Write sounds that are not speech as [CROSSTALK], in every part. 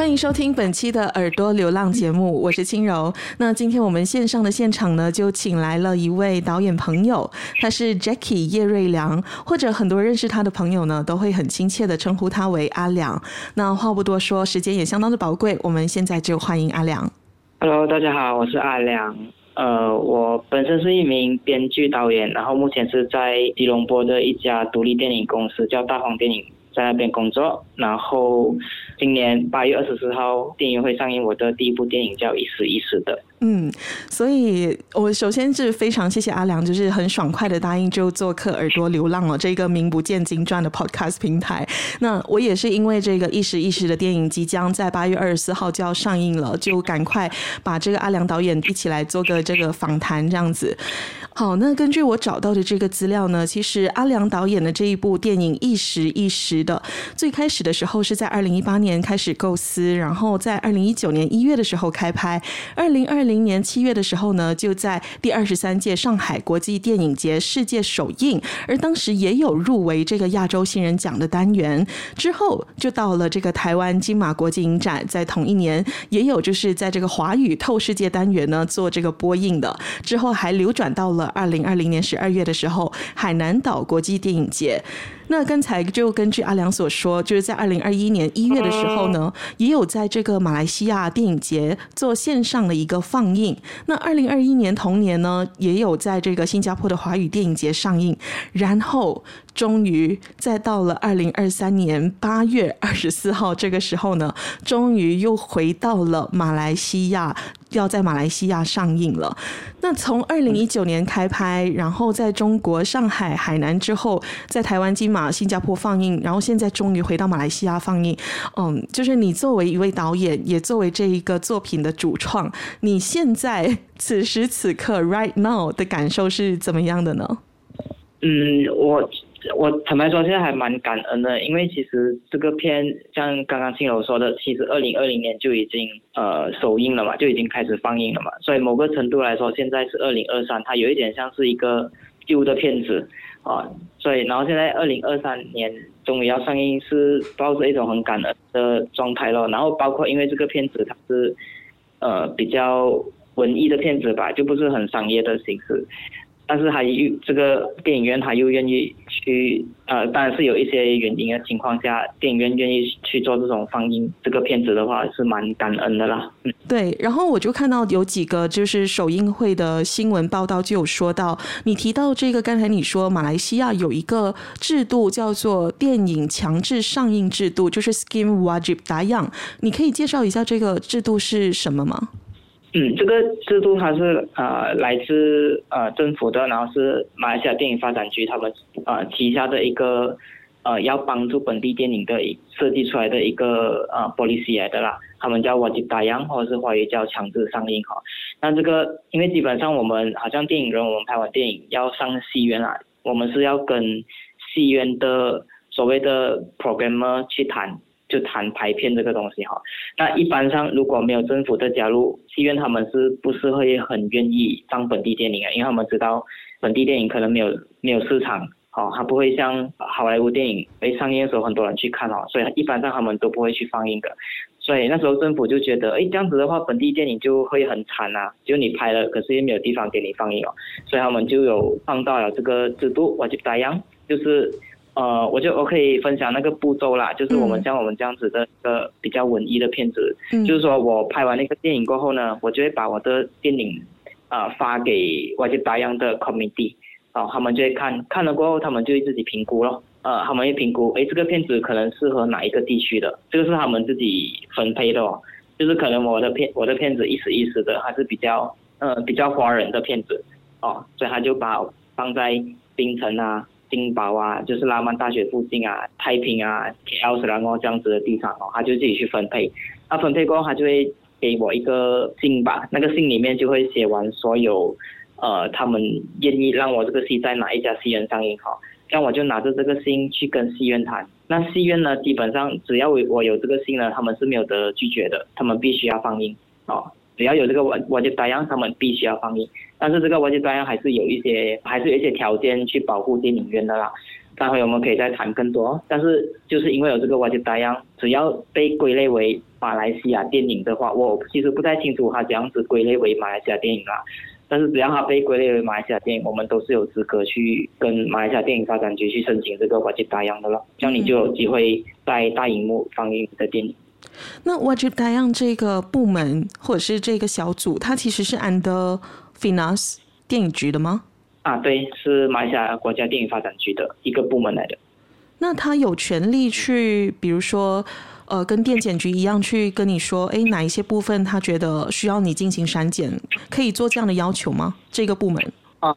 欢迎收听本期的耳朵流浪节目，我是轻柔。那今天我们线上的现场呢，就请来了一位导演朋友，他是 Jackie 叶瑞良，或者很多认识他的朋友呢，都会很亲切的称呼他为阿良。那话不多说，时间也相当的宝贵，我们现在就欢迎阿良。Hello，大家好，我是阿良。呃，我本身是一名编剧导演，然后目前是在吉隆坡的一家独立电影公司，叫大黄电影。在那边工作，然后今年八月二十四号电影会上映我的第一部电影，叫《一时一时的》。嗯，所以我首先是非常谢谢阿良，就是很爽快的答应就做客《耳朵流浪》了这个名不见经传的 Podcast 平台。那我也是因为这个《一时一时的》电影即将在八月二十四号就要上映了，就赶快把这个阿良导演一起来做个这个访谈这样子。好，那根据我找到的这个资料呢，其实阿良导演的这一部电影《一时一时的》，最开始的时候是在二零一八年开始构思，然后在二零一九年一月的时候开拍，二零二零年七月的时候呢，就在第二十三届上海国际电影节世界首映，而当时也有入围这个亚洲新人奖的单元。之后就到了这个台湾金马国际影展，在同一年也有就是在这个华语透世界单元呢做这个播映的。之后还流转到了二零二零年十二月的时候，海南岛国际电影节。那刚才就根据阿良所说，就是在二零二一年一月的时候呢，也有在这个马来西亚电影节做线上的一个放映。那二零二一年同年呢，也有在这个新加坡的华语电影节上映。然后，终于再到了二零二三年八月二十四号这个时候呢，终于又回到了马来西亚。要在马来西亚上映了。那从二零一九年开拍，然后在中国上海、海南之后，在台湾金马、新加坡放映，然后现在终于回到马来西亚放映。嗯，就是你作为一位导演，也作为这一个作品的主创，你现在此时此刻 right now 的感受是怎么样的呢？嗯，我。我坦白说，现在还蛮感恩的，因为其实这个片像刚刚轻柔说的，其实二零二零年就已经呃首映了嘛，就已经开始放映了嘛，所以某个程度来说，现在是二零二三，它有一点像是一个旧的片子啊，所以然后现在二零二三年终于要上映，是抱着一种很感恩的状态咯。然后包括因为这个片子它是呃比较文艺的片子吧，就不是很商业的形式。但是还又这个电影院他又愿意去，呃，当然是有一些原因的情况下，电影院愿意去做这种放映这个片子的话，是蛮感恩的啦。嗯，对。然后我就看到有几个就是首映会的新闻报道，就有说到你提到这个，刚才你说马来西亚有一个制度叫做电影强制上映制度，就是 Skim Wajib Tayang，你可以介绍一下这个制度是什么吗？嗯，这个制度它是呃来自呃政府的，然后是马来西亚电影发展局他们呃旗下的一个呃要帮助本地电影的设计出来的一个呃 policy 来的啦，他们叫 Wajib Tayang 或者是华语叫强制上映哈。那这个因为基本上我们好像电影人，我们拍完电影要上戏院啊，我们是要跟戏院的所谓的 programmer 去谈。就谈排片这个东西哈，那一般上如果没有政府的加入，戏院他们是不是会很愿意放本地电影啊？因为他们知道本地电影可能没有没有市场，哦，它不会像好莱坞电影被上映的时候很多人去看哦，所以一般上他们都不会去放映的。所以那时候政府就觉得，哎，这样子的话本地电影就会很惨啊，就你拍了，可是也没有地方给你放映哦，所以他们就有放到了这个制度，我就这样，就是。呃，我就我可以分享那个步骤啦，就是我们像我们这样子的一个比较文艺的片子，嗯、就是说我拍完那个电影过后呢，我就会把我的电影啊、呃、发给外界大样的 committee，哦、呃，他们就会看看了过后，他们就会自己评估咯，呃，他们会评估，诶，这个片子可能适合哪一个地区的，这个是他们自己分配的哦，就是可能我的片我的片子一时一时的还是比较呃比较华人的片子，哦，所以他就把放在槟城啊。金宝啊，就是拉曼大学附近啊，太平啊，KL 然后这样子的地方哦，他就自己去分配。那分配过后，他就会给我一个信吧，那个信里面就会写完所有，呃，他们愿意让我这个戏在哪一家戏院上映哈，那我就拿着这个信去跟戏院谈。那戏院呢，基本上只要我我有这个信呢，他们是没有得拒绝的，他们必须要放映哦。只要有这个我我就答应他们必须要放映，但是这个我就答应还是有一些还是有一些条件去保护电影院的啦。待会我们可以再谈更多。但是就是因为有这个我就答应，只要被归类为马来西亚电影的话，我其实不太清楚他怎样子归类为马来西亚电影啦。但是只要他被归类为马来西亚电影，我们都是有资格去跟马来西亚电影发展局去申请这个我就答应的了，这样你就有机会在大荧幕放映的电影。那 Wajib Dayang 这个部门或者是这个小组，它其实是 under Finance 电影局的吗？啊，对，是马来西亚国家电影发展局的一个部门来的。那他有权利去，比如说，呃，跟电检局一样去跟你说，哎，哪一些部分他觉得需要你进行删减，可以做这样的要求吗？这个部门？啊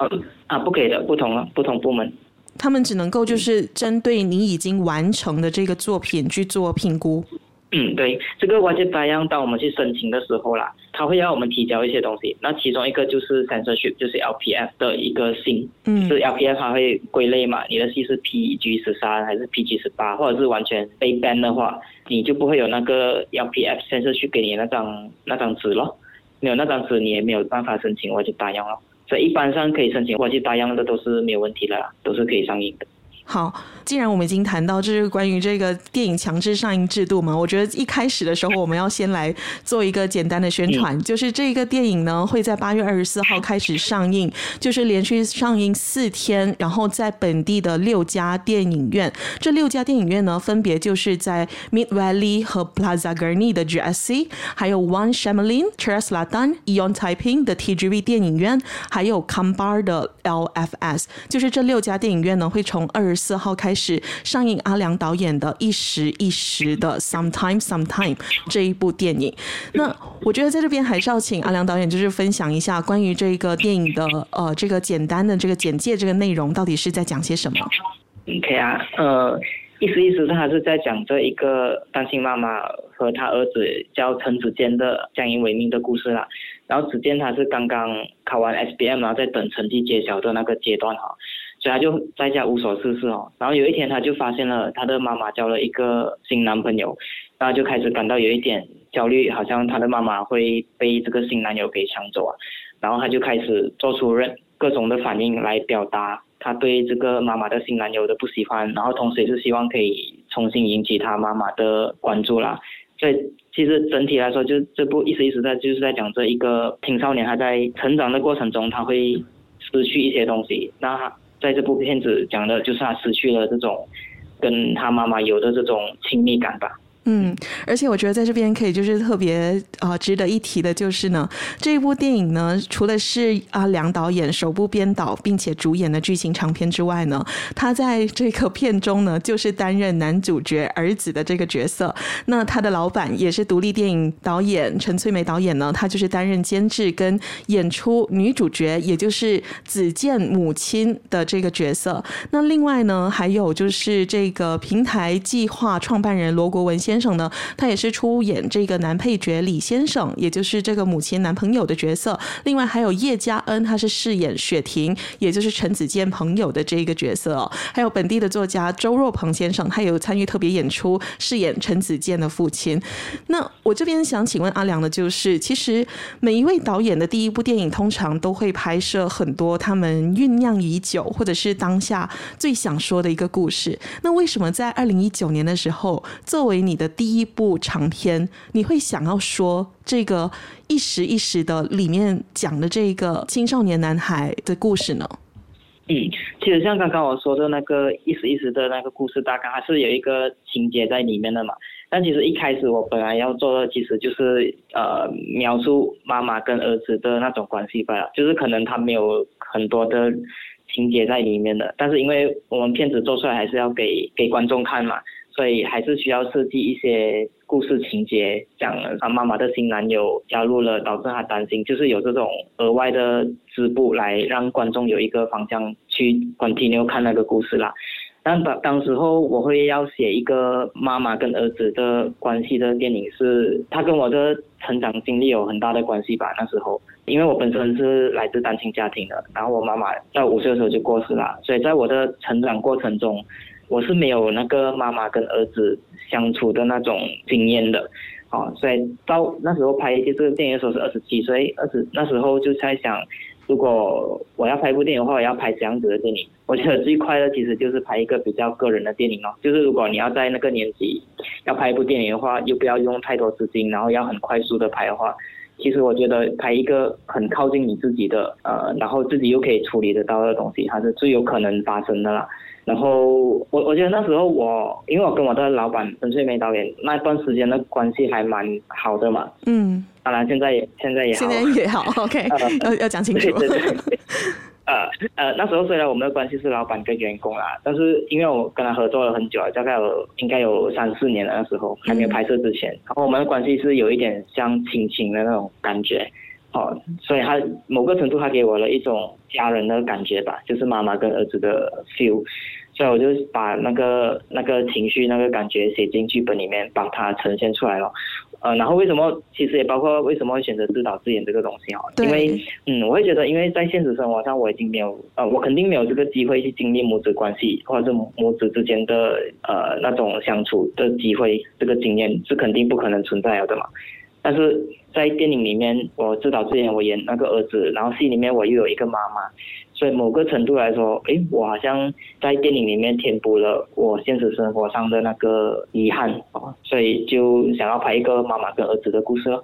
啊，不可以的，不同了不同部门，他们只能够就是针对你已经完成的这个作品去做评估。嗯，对，这个 Wajib Dayang 当我们去申请的时候啦，他会要我们提交一些东西。那其中一个就是 censorship，就是 LPF 的一个信。嗯，是 LPF 它会归类嘛？你的戏是 PG 十三还是 PG 十八，或者是完全被 ban 的话，你就不会有那个 LPF censorship 给你那张那张纸咯。没有那张纸，你也没有办法申请 Wajib Dayang 咯。所以一般上可以申请 Wajib Dayang 的都是没有问题的啦，都是可以上映的。好，既然我们已经谈到这是关于这个电影强制上映制度嘛，我觉得一开始的时候我们要先来做一个简单的宣传，就是这个电影呢会在八月二十四号开始上映，就是连续上映四天，然后在本地的六家电影院，这六家电影院呢分别就是在 Mid Valley 和 Plaza Gurney 的 GSC，还有 One Shamlin、Cheras Selatan、Eon Taiping 的 TGV 电影院，还有 Kambar 的 LFS，就是这六家电影院呢会从二十四号开始上映阿良导演的《一时一时的 Sometime Sometime》这一部电影。那我觉得在这边还是要请阿良导演就是分享一下关于这个电影的呃这个简单的这个简介，这个内容到底是在讲些什么？OK 啊，呃，意思意思他是在讲这一个单亲妈妈和他儿子叫陈子健的相依为命的故事啦。然后子健他是刚刚考完 SBM，然后在等成绩揭晓的那个阶段哈。所以他就在家无所事事哦，然后有一天他就发现了他的妈妈交了一个新男朋友，然后就开始感到有一点焦虑，好像他的妈妈会被这个新男友给抢走啊，然后他就开始做出任各种的反应来表达他对这个妈妈的新男友的不喜欢，然后同时也是希望可以重新引起他妈妈的关注啦。所以其实整体来说，就这部意思意思在就是在讲这一个青少年他在成长的过程中他会失去一些东西，那他。在这部片子讲的就是他失去了这种跟他妈妈有的这种亲密感吧。嗯，而且我觉得在这边可以就是特别啊、值得一提的，就是呢，这部电影呢，除了是阿良导演首部编导并且主演的剧情长片之外呢，他在这个片中呢，就是担任男主角儿子的这个角色。那他的老板也是独立电影导演陈翠梅导演呢，他就是担任监制跟演出女主角，也就是子健母亲的这个角色。那另外呢，还有就是这个平台计划创办人罗国文先。先生呢，他也是出演这个男配角李先生，也就是这个母亲男朋友的角色。另外还有叶嘉恩，他是饰演雪婷，也就是陈子健朋友的这个角色。还有本地的作家周若鹏先生，他有参与特别演出，饰演陈子健的父亲。那我这边想请问阿良的，就是其实每一位导演的第一部电影，通常都会拍摄很多他们酝酿已久，或者是当下最想说的一个故事。那为什么在二零一九年的时候，作为你的的第一部长篇，你会想要说这个一时一时的里面讲的这个青少年男孩的故事呢？嗯，其实像刚刚我说的那个一时一时的那个故事，大概还是有一个情节在里面的嘛。但其实一开始我本来要做的，其实就是呃描述妈妈跟儿子的那种关系吧，就是可能他没有很多的情节在里面的，但是因为我们片子做出来还是要给给观众看嘛。所以还是需要设计一些故事情节，讲他妈妈的新男友加入了，导致他担心，就是有这种额外的支布来让观众有一个方向去 continue 看那个故事啦。但当当时候我会要写一个妈妈跟儿子的关系的电影，是他跟我的成长经历有很大的关系吧。那时候，因为我本身是来自单亲家庭的，然后我妈妈在五岁的时候就过世了，所以在我的成长过程中，我是没有那个妈妈跟儿子相处的那种经验的。啊，所以到那时候拍这个电影的时候是二十七岁，二十那时候就在想。如果我要拍一部电影的话，我要拍怎样子的电影？我觉得最快的其实就是拍一个比较个人的电影哦。就是如果你要在那个年纪要拍一部电影的话，又不要用太多资金，然后要很快速的拍的话，其实我觉得拍一个很靠近你自己的，呃，然后自己又可以处理得到的东西，它是最有可能发生的啦。然后我我觉得那时候我，因为我跟我的老板陈翠梅导演那段时间的关系还蛮好的嘛。嗯。当然，现在也现在也好。现在也好，[LAUGHS] OK、呃。要要讲清楚。对对对。[LAUGHS] 呃呃，那时候虽然我们的关系是老板跟员工啦，但是因为我跟他合作了很久了，大概有应该有三四年了。那时候还没有拍摄之前，嗯、然后我们的关系是有一点像亲情的那种感觉。哦，所以他某个程度他给我了一种家人的感觉吧，就是妈妈跟儿子的 feel。所以我就把那个那个情绪、那个感觉写进剧本里面，把它呈现出来了。呃，然后为什么其实也包括为什么会选择自导自演这个东西哦？因为嗯，我会觉得，因为在现实生活上我已经没有呃，我肯定没有这个机会去经历母子关系或者是母子之间的呃那种相处的机会，这个经验是肯定不可能存在了的嘛。但是在电影里面，我自导自演，我演那个儿子，然后戏里面我又有一个妈妈。所以某个程度来说，诶，我好像在电影里面填补了我现实生活上的那个遗憾哦，所以就想要拍一个妈妈跟儿子的故事了。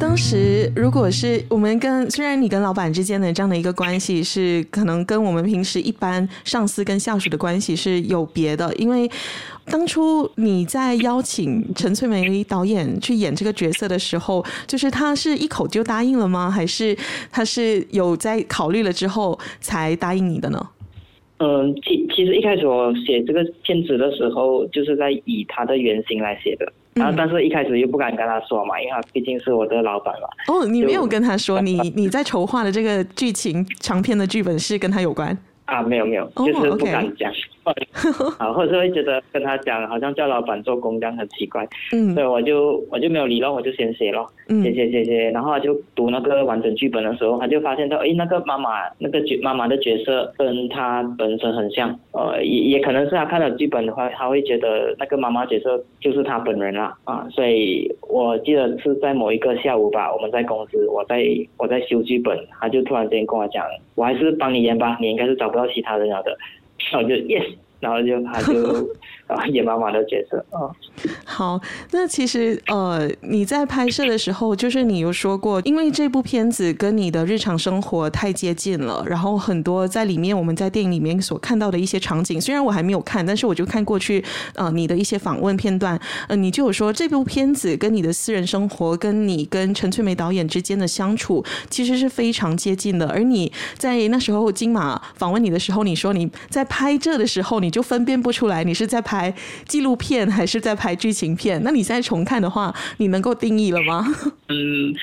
当时如果是我们跟虽然你跟老板之间的这样的一个关系是可能跟我们平时一般上司跟下属的关系是有别的，因为当初你在邀请陈翠梅导演去演这个角色的时候，就是他是一口就答应了吗？还是他是有在考虑了之后才答应你的呢？嗯，其其实一开始我写这个片子的时候，就是在以他的原型来写的。然后，但是一开始又不敢跟他说嘛，因为他毕竟是我的老板嘛。哦，你没有跟他说，你你在筹划的这个剧情长篇的剧本是跟他有关？啊，没有没有，就是不敢讲。啊，或者是会觉得跟他讲，好像叫老板做工这样很奇怪。嗯，所以我就我就没有理咯，我就先写咯，写写写写，然后他就读那个完整剧本的时候，他就发现到，哎，那个妈妈那个角妈妈的角色跟他本身很像。呃，也也可能是他看了剧本的话，他会觉得那个妈妈角色就是他本人啦。啊，所以我记得是在某一个下午吧，我们在公司，我在我在修剧本，他就突然间跟我讲，我还是帮你演吧，你应该是找不到其他人了的。我就 yes。然后就他就啊演妈妈的角色啊。好，那其实呃你在拍摄的时候，就是你有说过，因为这部片子跟你的日常生活太接近了，然后很多在里面我们在电影里面所看到的一些场景，虽然我还没有看，但是我就看过去呃你的一些访问片段，呃你就有说这部片子跟你的私人生活，跟你跟陈翠梅导演之间的相处其实是非常接近的。而你在那时候金马访问你的时候，你说你在拍这的时候你。就分辨不出来你是在拍纪录片还是在拍剧情片。那你现在重看的话，你能够定义了吗？[LAUGHS] 嗯，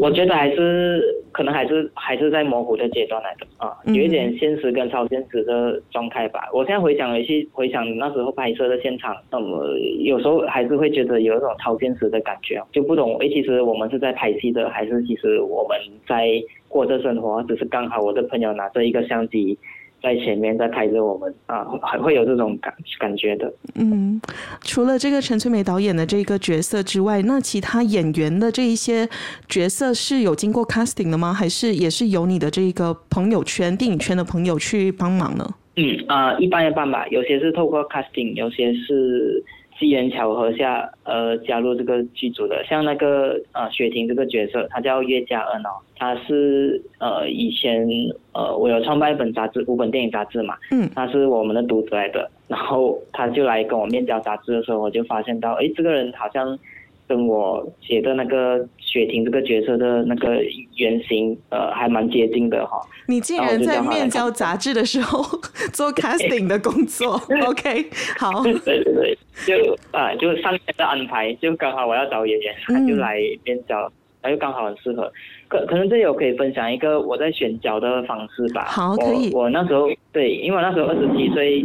我觉得还是可能还是还是在模糊的阶段来的啊，有一点现实跟超现实的状态吧。我现在回想回去，回想那时候拍摄的现场，那么有时候还是会觉得有一种超现实的感觉，就不懂诶，其实我们是在拍戏的，还是其实我们在过着生活，只是刚好我的朋友拿着一个相机。在前面在拍着我们啊，还会有这种感感觉的。嗯，除了这个陈翠梅导演的这个角色之外，那其他演员的这一些角色是有经过 casting 的吗？还是也是由你的这个朋友圈、电影圈的朋友去帮忙呢？嗯啊、呃，一般一般吧，有些是透过 casting，有些是。机缘巧合下，呃，加入这个剧组的，像那个呃雪婷这个角色，她叫岳佳恩哦，她是呃以前呃我有创办一本杂志，五本电影杂志嘛，嗯，她是我们的读者来的，然后她就来跟我面交杂志的时候，我就发现到，诶，这个人好像跟我写的那个雪婷这个角色的那个原型，呃，还蛮接近的哈。你竟然在面交杂志的时候 [LAUGHS] 做 casting 的工作？OK，好。对对对，就啊、呃，就上面的安排，就刚好我要找演员，他就来面交，他就刚好很适合。可可能这里我可以分享一个我在选角的方式吧。好，可以。我那时候对，因为我那时候二十七岁。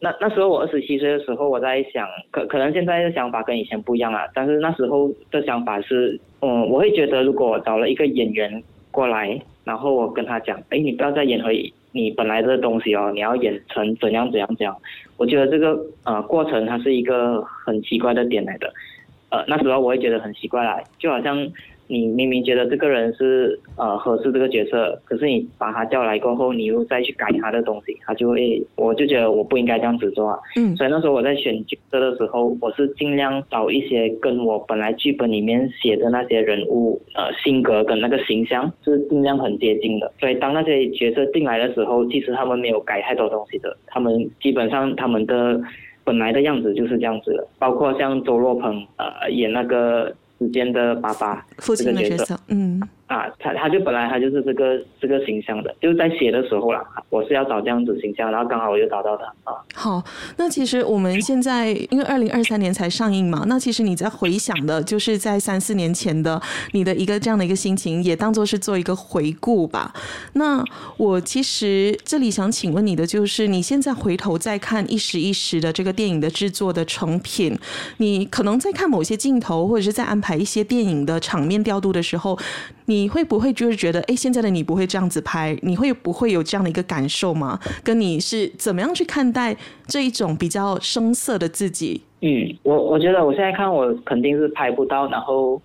那那时候我二十七岁的时候，我在想，可可能现在的想法跟以前不一样了。但是那时候的想法是，嗯，我会觉得如果找了一个演员过来，然后我跟他讲，哎，你不要再演回你本来的东西哦，你要演成怎样怎样怎样。我觉得这个呃过程它是一个很奇怪的点来的，呃，那时候我会觉得很奇怪啦，就好像。你明明觉得这个人是呃合适这个角色，可是你把他叫来过后，你又再去改他的东西，他就会，我就觉得我不应该这样子做啊。嗯。所以那时候我在选角色的时候，我是尽量找一些跟我本来剧本里面写的那些人物呃性格跟那个形象是尽量很接近的。所以当那些角色进来的时候，其实他们没有改太多东西的，他们基本上他们的本来的样子就是这样子的。包括像周若鹏呃演那个。时间的爸爸，父亲的角色，嗯。啊，他他就本来他就是这个这个形象的，就是在写的时候啦，我是要找这样子形象，然后刚好我就找到他啊。好，那其实我们现在因为二零二三年才上映嘛，那其实你在回想的，就是在三四年前的你的一个这样的一个心情，也当做是做一个回顾吧。那我其实这里想请问你的，就是你现在回头再看一时一时的这个电影的制作的成品，你可能在看某些镜头，或者是在安排一些电影的场面调度的时候，你你会不会就是觉得，哎，现在的你不会这样子拍？你会不会有这样的一个感受吗？跟你是怎么样去看待这一种比较生涩的自己？嗯，我我觉得我现在看我肯定是拍不到，然后，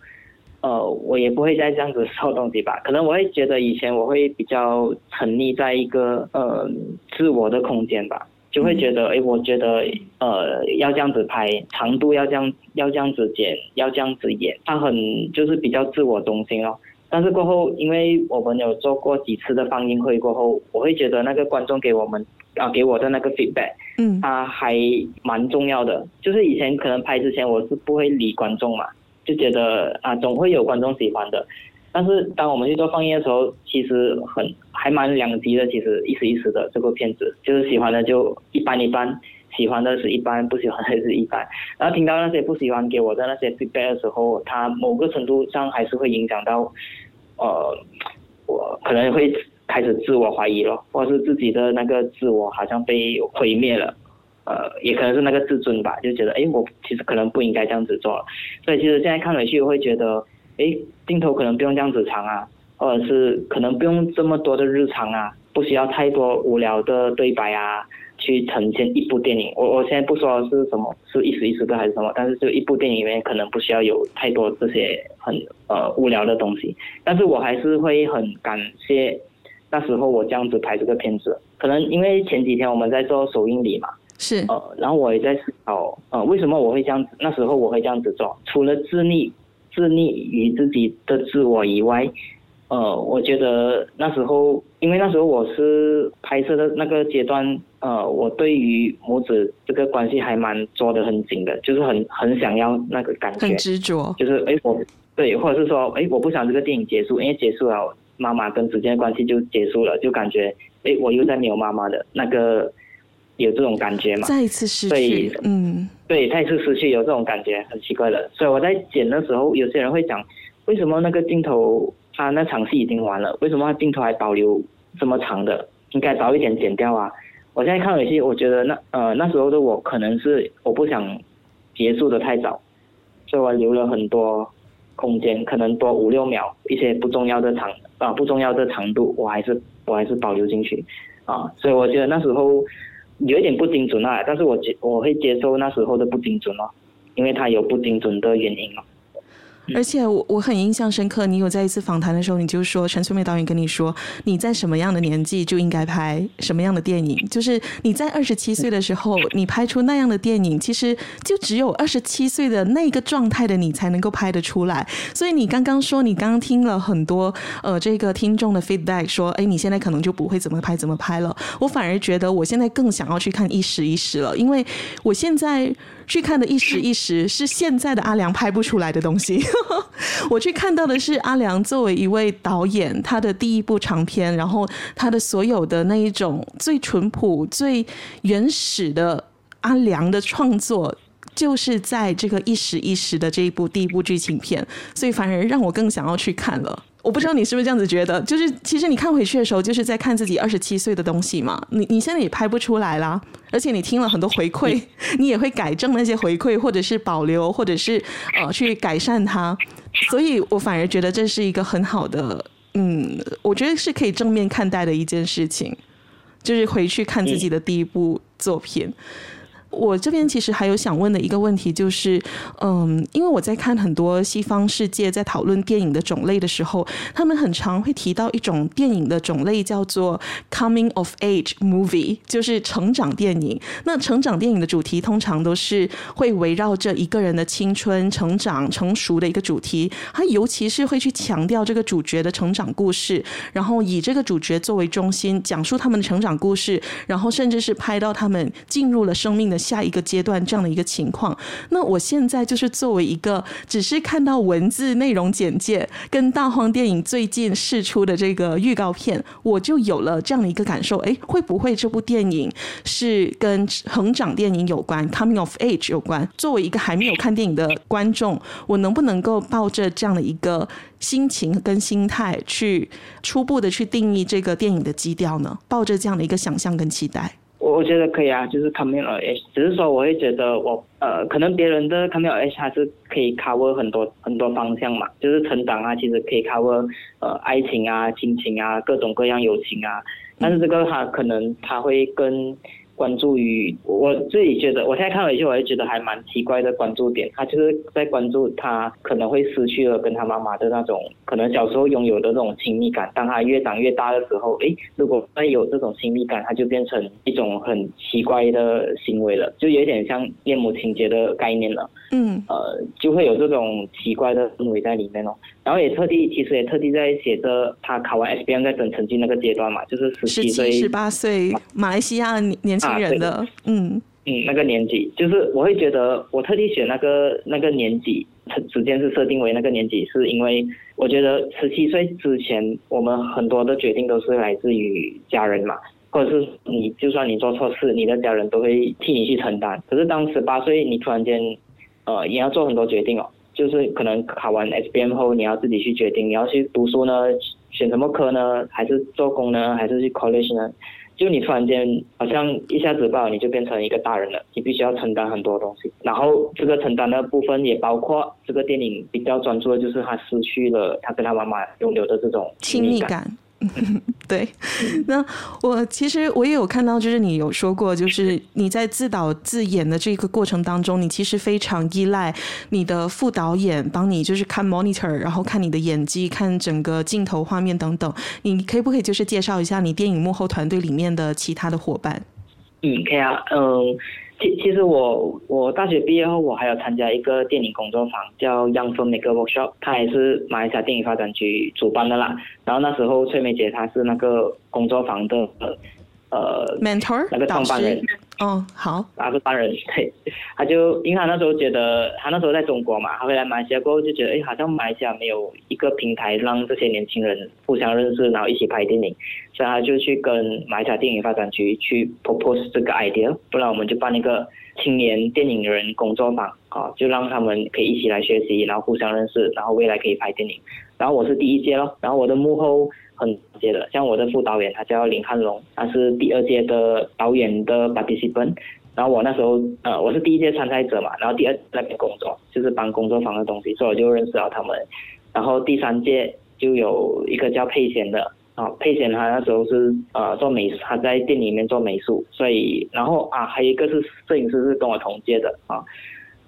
呃，我也不会再这样子说东西吧。可能我会觉得以前我会比较沉溺在一个呃自我的空间吧，就会觉得，哎，我觉得呃要这样子拍，长度要这样要这样子剪，要这样子演，他很就是比较自我中心哦。但是过后，因为我们有做过几次的放映会过后，我会觉得那个观众给我们啊给我的那个 feedback，嗯，他还蛮重要的。就是以前可能拍之前我是不会理观众嘛，就觉得啊总会有观众喜欢的。但是当我们去做放映的时候，其实很还蛮两极的。其实一时一时的这个片子，就是喜欢的就一般一般，喜欢的是一般，不喜欢的是一般。然后听到那些不喜欢给我的那些 feedback 的时候，他某个程度上还是会影响到。呃，我可能会开始自我怀疑了，或是自己的那个自我好像被毁灭了，呃，也可能是那个自尊吧，就觉得，哎，我其实可能不应该这样子做，所以其实现在看回去，会觉得，哎，镜头可能不用这样子长啊，或者是可能不用这么多的日常啊，不需要太多无聊的对白啊。去呈现一部电影，我我现在不说是什么，是一时一时的还是什么，但是就一部电影里面可能不需要有太多这些很呃无聊的东西，但是我还是会很感谢那时候我这样子拍这个片子，可能因为前几天我们在做首映礼嘛，是。呃，然后我也在思考，呃，为什么我会这样子，那时候我会这样子做，除了自立自立于自己的自我以外。呃，我觉得那时候，因为那时候我是拍摄的那个阶段，呃，我对于母子这个关系还蛮抓得很紧的，就是很很想要那个感觉，很执着，就是哎，我对，或者是说，哎，我不想这个电影结束，因为结束了，妈妈跟子健的关系就结束了，就感觉，哎，我又在没有妈妈的那个有这种感觉嘛，再一次失去，对，嗯，对，再一次失去有这种感觉，很奇怪的，所以我在剪的时候，有些人会讲，为什么那个镜头？他那场戏已经完了，为什么镜头还保留这么长的？应该早一点剪掉啊！我现在看回去，我觉得那呃那时候的我可能是我不想结束的太早，所以我留了很多空间，可能多五六秒，一些不重要的长啊、不重要的长度，我还是我还是保留进去啊，所以我觉得那时候有一点不精准啊，但是我接我会接受那时候的不精准哦，因为它有不精准的原因哦。而且我我很印象深刻，你有在一次访谈的时候，你就说陈翠梅导演跟你说，你在什么样的年纪就应该拍什么样的电影，就是你在二十七岁的时候，你拍出那样的电影，其实就只有二十七岁的那个状态的你才能够拍得出来。所以你刚刚说，你刚刚听了很多呃这个听众的 feedback，说，哎，你现在可能就不会怎么拍怎么拍了。我反而觉得我现在更想要去看一时一时了，因为我现在。去看的一时 [LAUGHS] 一时是现在的阿良拍不出来的东西。[LAUGHS] 我去看到的是阿良作为一位导演，他的第一部长片，然后他的所有的那一种最淳朴、最原始的阿良的创作，就是在这个一时一时的这一部第一部剧情片，所以反而让我更想要去看了。我不知道你是不是这样子觉得，就是其实你看回去的时候，就是在看自己二十七岁的东西嘛。你你现在也拍不出来啦，而且你听了很多回馈，你也会改正那些回馈，或者是保留，或者是呃去改善它。所以我反而觉得这是一个很好的，嗯，我觉得是可以正面看待的一件事情，就是回去看自己的第一部作品。我这边其实还有想问的一个问题，就是，嗯，因为我在看很多西方世界在讨论电影的种类的时候，他们很常会提到一种电影的种类叫做 coming of age movie，就是成长电影。那成长电影的主题通常都是会围绕着一个人的青春、成长、成熟的一个主题，它尤其是会去强调这个主角的成长故事，然后以这个主角作为中心，讲述他们的成长故事，然后甚至是拍到他们进入了生命的。下一个阶段这样的一个情况，那我现在就是作为一个只是看到文字内容简介跟大荒电影最近释出的这个预告片，我就有了这样的一个感受，诶，会不会这部电影是跟成长电影有关，coming of age 有关？作为一个还没有看电影的观众，我能不能够抱着这样的一个心情跟心态去初步的去定义这个电影的基调呢？抱着这样的一个想象跟期待。我我觉得可以啊，就是 coming of age，只是说我会觉得我呃，可能别人的 coming of age 还是可以 cover 很多很多方向嘛，就是成长啊，其实可以 cover 呃爱情啊、亲情啊、各种各样友情啊，但是这个他可能他会跟。关注于我自己觉得，我现在看回去，我就觉得还蛮奇怪的关注点。他就是在关注他可能会失去了跟他妈妈的那种，可能小时候拥有的这种亲密感。当他越长越大的时候，诶，如果再有这种亲密感，他就变成一种很奇怪的行为了，就有点像恋母情结的概念了。嗯，呃，就会有这种奇怪的氛围在里面哦。然后也特地，其实也特地在写着他考完 SBM 在等成绩那个阶段嘛，就是十七岁、十八岁马来西亚年轻人的，啊、嗯嗯，那个年纪，就是我会觉得我特地选那个那个年纪，时间是设定为那个年纪，是因为我觉得十七岁之前，我们很多的决定都是来自于家人嘛，或者是你就算你做错事，你的家人都会替你去承担。可是当十八岁，你突然间，呃，也要做很多决定哦。就是可能考完 SBM 后，你要自己去决定，你要去读书呢，选什么科呢，还是做工呢，还是去 college 呢？就你突然间好像一下子吧，你就变成一个大人了，你必须要承担很多东西。然后这个承担的部分也包括这个电影比较专注的就是他失去了他跟他妈妈拥有的这种亲密感。[LAUGHS] 对，那我其实我也有看到，就是你有说过，就是你在自导自演的这个过程当中，你其实非常依赖你的副导演帮你，就是看 monitor，然后看你的演技，看整个镜头画面等等。你可以不可以就是介绍一下你电影幕后团队里面的其他的伙伴？嗯，可以啊，嗯。其其实我我大学毕业后，我还有参加一个电影工作坊，叫 Young Filmmaker Workshop，它也是马来西亚电影发展局主办的啦。然后那时候翠梅姐她是那个工作坊的。呃，mentor 那个创办人，哦，好，那个办人，[LAUGHS] 对，他就因为他那时候觉得，他那时候在中国嘛，他回来马来西亚过后就觉得，哎，好像马来西亚没有一个平台让这些年轻人互相认识，然后一起拍电影，所以他就去跟马来西亚电影发展局去 propose 这个 idea，不然我们就办一个青年电影人工作坊，啊，就让他们可以一起来学习，然后互相认识，然后未来可以拍电影。然后我是第一届咯，然后我的幕后。很接的，像我的副导演，他叫林汉龙，他是第二届的导演的 participant，然后我那时候呃我是第一届参赛者嘛，然后第二那边工作就是帮工作坊的东西，所以我就认识到他们，然后第三届就有一个叫佩贤的啊，佩贤他那时候是呃做美，他在店里面做美术，所以然后啊还有一个是摄影师是跟我同届的啊。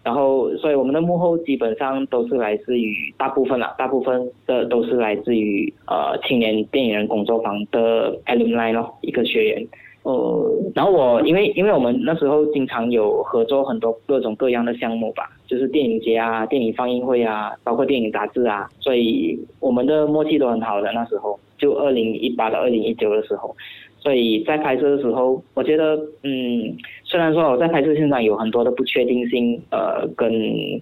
然后，所以我们的幕后基本上都是来自于大部分啦，大部分的都是来自于呃青年电影人工作坊的 alumni 咯，一个学员。呃，然后我因为因为我们那时候经常有合作很多各种各样的项目吧，就是电影节啊、电影放映会啊，包括电影杂志啊，所以我们的默契都很好的。那时候就二零一八到二零一九的时候，所以在拍摄的时候，我觉得嗯。虽然说我在拍摄现场有很多的不确定性，呃，跟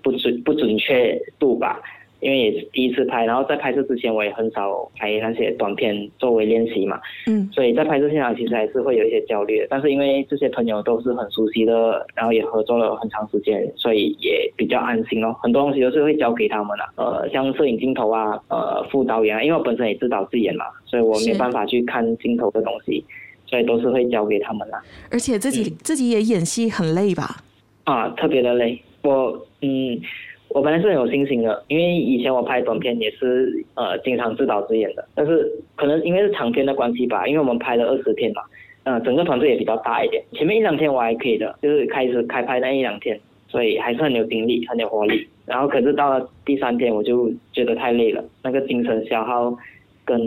不准不准确度吧。因为也是第一次拍，然后在拍摄之前我也很少拍那些短片作为练习嘛，嗯，所以在拍摄现场其实还是会有一些焦虑的。但是因为这些朋友都是很熟悉的，然后也合作了很长时间，所以也比较安心哦。很多东西都是会交给他们的，呃，像摄影镜头啊，呃，副导演啊，因为我本身也自导自演嘛，所以我没办法去看镜头的东西，所以都是会交给他们啦。而且自己、嗯、自己也演戏很累吧？啊，特别的累。我嗯。我本来是很有信心的，因为以前我拍短片也是呃经常自导自演的，但是可能因为是长片的关系吧，因为我们拍了二十天嘛，嗯、呃，整个团队也比较大一点。前面一两天我还可以的，就是开始开拍那一两天，所以还是很有精力，很有活力。然后可是到了第三天我就觉得太累了，那个精神消耗跟。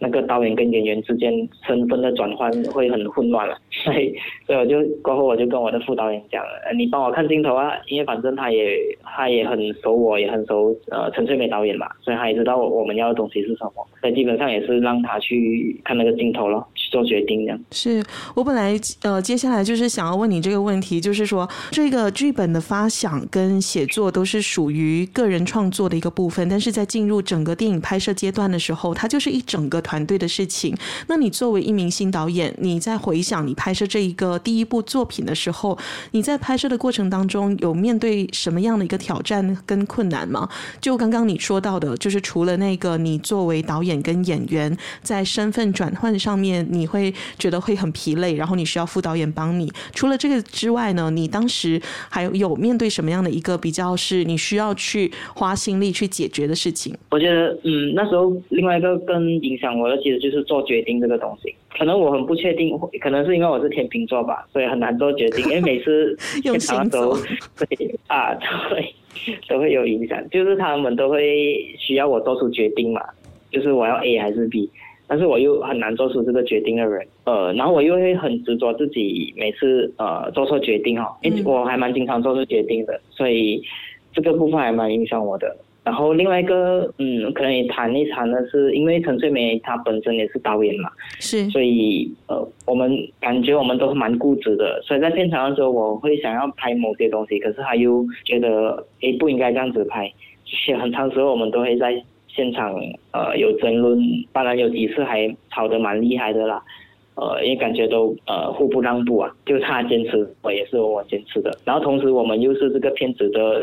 那个导演跟演员之间身份的转换会很混乱了，[LAUGHS] 所以所以我就过后我就跟我的副导演讲了，你帮我看镜头啊，因为反正他也他也很熟我，也很熟呃陈翠梅导演嘛，所以他也知道我们要的东西是什么，所以基本上也是让他去看那个镜头咯，去做决定这样。是我本来呃接下来就是想要问你这个问题，就是说这个剧本的发想跟写作都是属于个人创作的一个部分，但是在进入整个电影拍摄阶段的时候，它就是一整个。团队的事情，那你作为一名新导演，你在回想你拍摄这一个第一部作品的时候，你在拍摄的过程当中有面对什么样的一个挑战跟困难吗？就刚刚你说到的，就是除了那个你作为导演跟演员在身份转换上面，你会觉得会很疲累，然后你需要副导演帮你。除了这个之外呢，你当时还有面对什么样的一个比较是你需要去花心力去解决的事情？我觉得，嗯，那时候另外一个更影响。我的其实就是做决定这个东西，可能我很不确定，可能是因为我是天秤座吧，所以很难做决定。[LAUGHS] 因为每次现场都对啊，都会都会有影响，就是他们都会需要我做出决定嘛，就是我要 A 还是 B，但是我又很难做出这个决定的人，呃，然后我又会很执着自己每次呃做错决定哦，因为我还蛮经常做出决定的，所以这个部分还蛮影响我的。然后另外一个，嗯，可能也谈一谈的是，因为陈翠梅她本身也是导演嘛，是，所以呃，我们感觉我们都是蛮固执的，所以在片场的时候，我会想要拍某些东西，可是他又觉得，诶，不应该这样子拍，所以很长时候我们都会在现场呃有争论，当然有几次还吵得蛮厉害的啦。呃，因为感觉都呃互不让步啊，就他坚持，我也是我坚持的。然后同时我们又是这个片子的，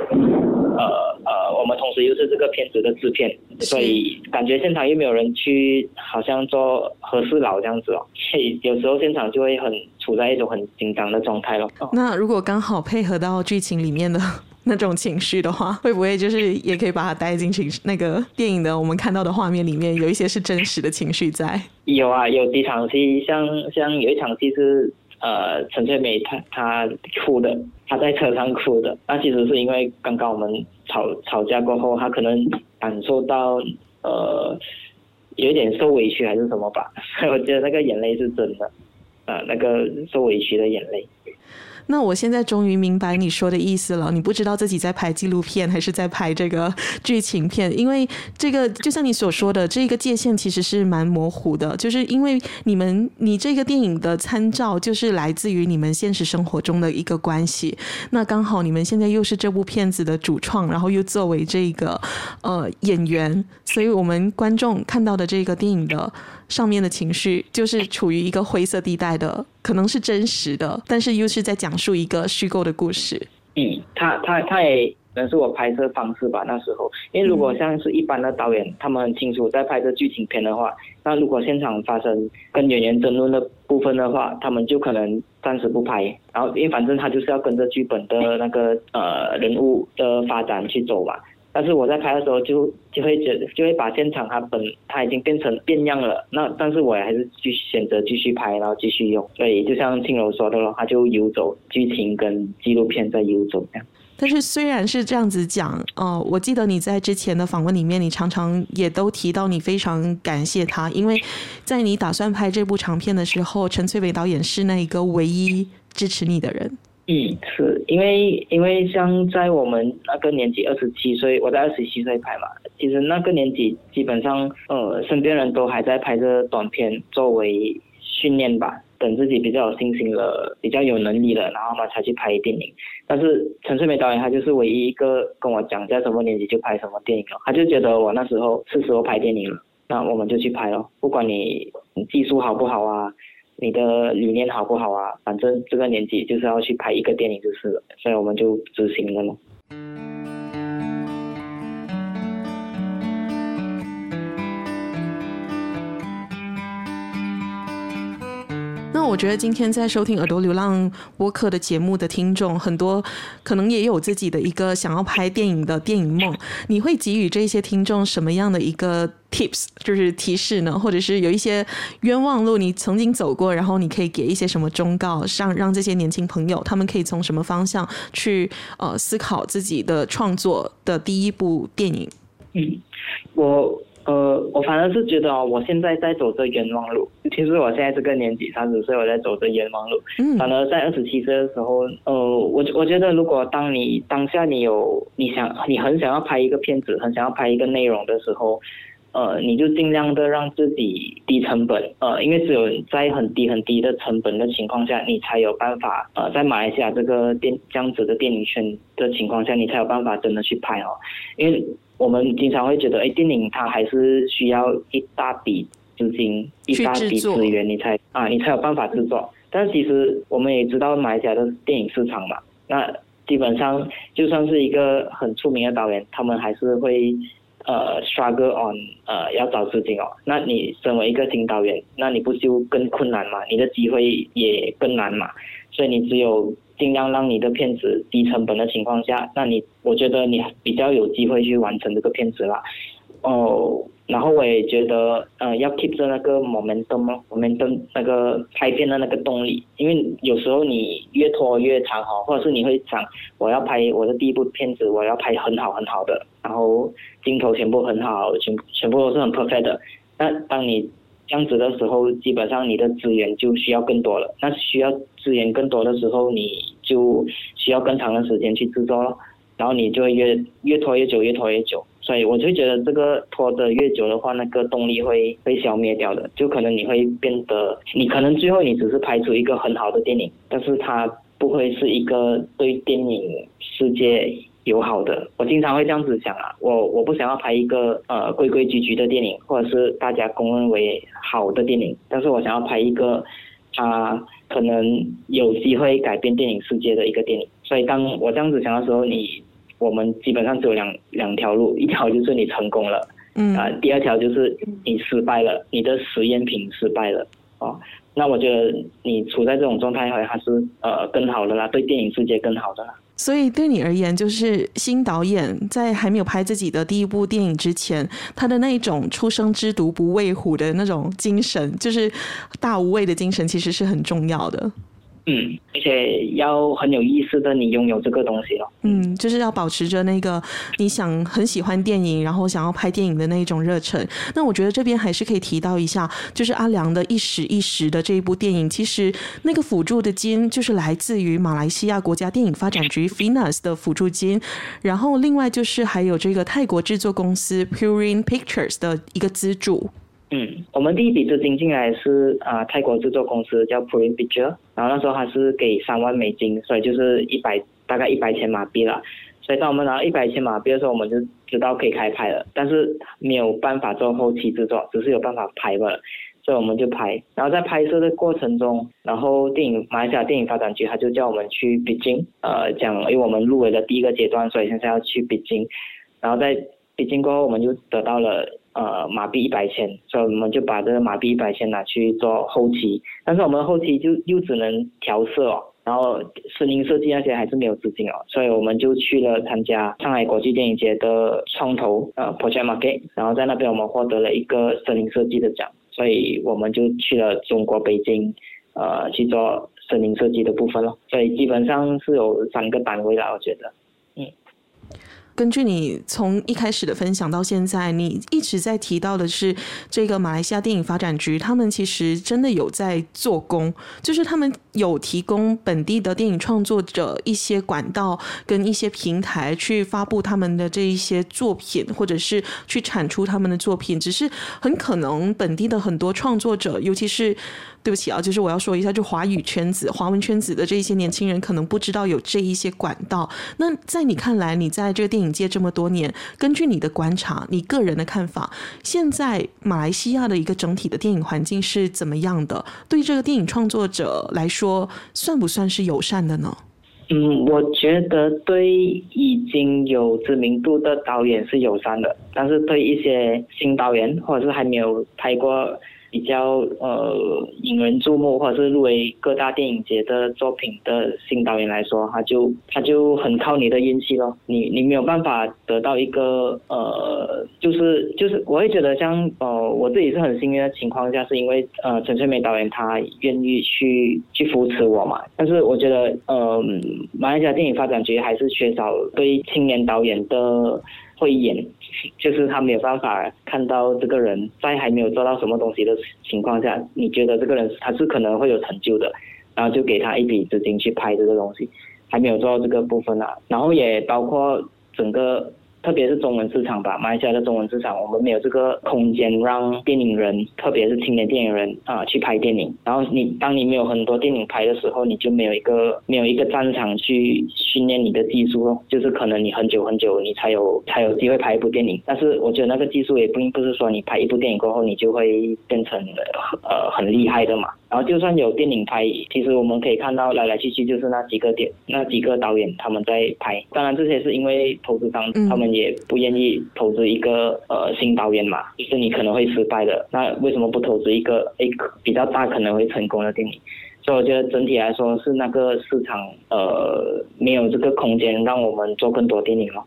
呃呃，我们同时又是这个片子的制片，所以感觉现场又没有人去，好像做和事佬这样子哦。所以有时候现场就会很处在一种很紧张的状态咯。那如果刚好配合到剧情里面的。那种情绪的话，会不会就是也可以把它带进去那个电影的我们看到的画面里面，有一些是真实的情绪在？有啊，有几场戏，像像有一场戏是呃陈翠梅她她哭的，她在车上哭的。那其实是因为刚刚我们吵吵架过后，她可能感受到呃有点受委屈还是什么吧，[LAUGHS] 我觉得那个眼泪是真的，呃那个受委屈的眼泪。那我现在终于明白你说的意思了。你不知道自己在拍纪录片还是在拍这个剧情片，因为这个就像你所说的，这个界限其实是蛮模糊的。就是因为你们，你这个电影的参照就是来自于你们现实生活中的一个关系。那刚好你们现在又是这部片子的主创，然后又作为这个呃演员，所以我们观众看到的这个电影的。上面的情绪就是处于一个灰色地带的，可能是真实的，但是又是在讲述一个虚构的故事。嗯，他他他也可能是我拍摄方式吧。那时候，因为如果像是一般的导演，他们很清楚在拍摄剧情片的话，那如果现场发生跟演员争论的部分的话，他们就可能暂时不拍。然后，因为反正他就是要跟着剧本的那个呃人物的发展去走嘛。但是我在拍的时候就就会觉得就会把现场它本它已经变成变样了，那但是我还是继选择继续拍，然后继续用。所以就像青柔说的了，他就游走剧情跟纪录片在游走这样。但是虽然是这样子讲，呃，我记得你在之前的访问里面，你常常也都提到你非常感谢他，因为在你打算拍这部长片的时候，陈翠梅导演是那一个唯一支持你的人。嗯，是因为因为像在我们那个年纪，二十七岁，我在二十七岁拍嘛，其实那个年纪基本上，呃，身边人都还在拍着短片作为训练吧，等自己比较有信心了，比较有能力了，然后嘛才去拍电影。但是陈翠梅导演他就是唯一一个跟我讲在什么年纪就拍什么电影了，他就觉得我那时候是时候拍电影了，那我们就去拍咯，不管你技术好不好啊，你的理念好不好啊，反正这个年纪就是要去拍一个电影就是了，所以我们就执行了嘛。我觉得今天在收听耳朵流浪播客的节目的听众很多，可能也有自己的一个想要拍电影的电影梦。你会给予这些听众什么样的一个 tips，就是提示呢？或者是有一些冤枉路你曾经走过，然后你可以给一些什么忠告，让让这些年轻朋友他们可以从什么方向去呃思考自己的创作的第一部电影？嗯，我。呃，我反正是觉得哦，我现在在走这冤枉路。其实我现在这个年纪，三十岁，我在走这冤枉路。嗯。反而在二十七岁的时候，呃，我我觉得，如果当你当下你有你想你很想要拍一个片子，很想要拍一个内容的时候，呃，你就尽量的让自己低成本。呃，因为只有在很低很低的成本的情况下，你才有办法呃，在马来西亚这个电这样子的电影圈的情况下，你才有办法真的去拍哦，因为。我们经常会觉得，哎，电影它还是需要一大笔资金、一大笔资源，你才啊，你才有办法制作。但其实我们也知道马来西亚的电影市场嘛，那基本上就算是一个很出名的导演，他们还是会呃 struggle on 呃要找资金哦。那你身为一个新导演，那你不就更困难嘛？你的机会也更难嘛？所以你只有。尽量让你的片子低成本的情况下，那你我觉得你比较有机会去完成这个片子啦。哦，然后我也觉得，呃，要 keep 着那个 momentum，momentum 那个拍片的那个动力，因为有时候你越拖越长哈，或者是你会想，我要拍我的第一部片子，我要拍很好很好的，然后镜头全部很好，全全部都是很 perfect 的。那当你这样子的时候，基本上你的资源就需要更多了。那需要资源更多的时候，你就需要更长的时间去制作了，然后你就会越越拖越久，越拖越久。所以我就觉得这个拖得越久的话，那个动力会被消灭掉的。就可能你会变得，你可能最后你只是拍出一个很好的电影，但是它不会是一个对电影世界。友好的，我经常会这样子想啊，我我不想要拍一个呃规规矩矩的电影，或者是大家公认为好的电影，但是我想要拍一个，它可能有机会改变电影世界的一个电影。所以当我这样子想的时候，你我们基本上只有两两条路，[LAUGHS] 一条就是你成功了，嗯啊，第二条就是你失败了，你的实验品失败了，哦，那我觉得你处在这种状态还还是呃更好的啦，对电影世界更好的啦。所以对你而言，就是新导演在还没有拍自己的第一部电影之前，他的那种初生之犊不畏虎的那种精神，就是大无畏的精神，其实是很重要的。嗯，而且要很有意思的，你拥有这个东西哦。嗯，就是要保持着那个你想很喜欢电影，然后想要拍电影的那一种热忱。那我觉得这边还是可以提到一下，就是阿良的一时一时的这一部电影，其实那个辅助的金就是来自于马来西亚国家电影发展局 FINAS 的辅助金，然后另外就是还有这个泰国制作公司 Purin Pictures 的一个资助。嗯，我们第一笔资金进来是啊、泰国制作公司叫 Purin Picture，然后那时候还是给三万美金，所以就是一百大概一百千马币了。所以当我们拿到一百千马币的时候，我们就知道可以开拍了，但是没有办法做后期制作，只是有办法拍吧。所以我们就拍。然后在拍摄的过程中，然后电影马来西亚电影发展局他就叫我们去北京，呃讲因为我们入围了第一个阶段，所以现在要去北京。然后在北京过后，我们就得到了。呃，马币一百千，所以我们就把这个马币一百千拿去做后期，但是我们后期就又只能调色哦，然后声音设计那些还是没有资金哦，所以我们就去了参加上海国际电影节的创投呃 Project Market，然后在那边我们获得了一个声音设计的奖，所以我们就去了中国北京，呃去做声音设计的部分咯，所以基本上是有三个单位啦，我觉得。嗯。根据你从一开始的分享到现在，你一直在提到的是这个马来西亚电影发展局，他们其实真的有在做工，就是他们有提供本地的电影创作者一些管道跟一些平台去发布他们的这一些作品，或者是去产出他们的作品。只是很可能本地的很多创作者，尤其是对不起啊，就是我要说一下，就华语圈子、华文圈子的这一些年轻人可能不知道有这一些管道。那在你看来，你在这个电影界这么多年，根据你的观察，你个人的看法，现在马来西亚的一个整体的电影环境是怎么样的？对这个电影创作者来说，说算不算是友善的呢？嗯，我觉得对已经有知名度的导演是友善的，但是对一些新导演或者是还没有拍过。比较呃引人注目，或者是入围各大电影节的作品的新导演来说，他就他就很靠你的运气咯。你你没有办法得到一个呃，就是就是我会觉得像呃我自己是很幸运的情况下，是因为呃陈翠梅导演他愿意去去扶持我嘛。但是我觉得呃马来西亚电影发展局还是缺少对青年导演的。会演，就是他没有办法看到这个人在还没有做到什么东西的情况下，你觉得这个人他是可能会有成就的，然后就给他一笔资金去拍这个东西，还没有做到这个部分啊，然后也包括整个。特别是中文市场吧，马来西亚的中文市场，我们没有这个空间让电影人，特别是青年电影人啊去拍电影。然后你当你没有很多电影拍的时候，你就没有一个没有一个战场去训练你的技术咯。就是可能你很久很久你才有才有机会拍一部电影。但是我觉得那个技术也并不是说你拍一部电影过后你就会变成呃很厉害的嘛。然后就算有电影拍，其实我们可以看到来来去去就是那几个点，那几个导演他们在拍。当然这些是因为投资商他们也不愿意投资一个呃新导演嘛，就是你可能会失败的。那为什么不投资一个诶比较大可能会成功的电影？所以我觉得整体来说是那个市场呃没有这个空间让我们做更多电影了。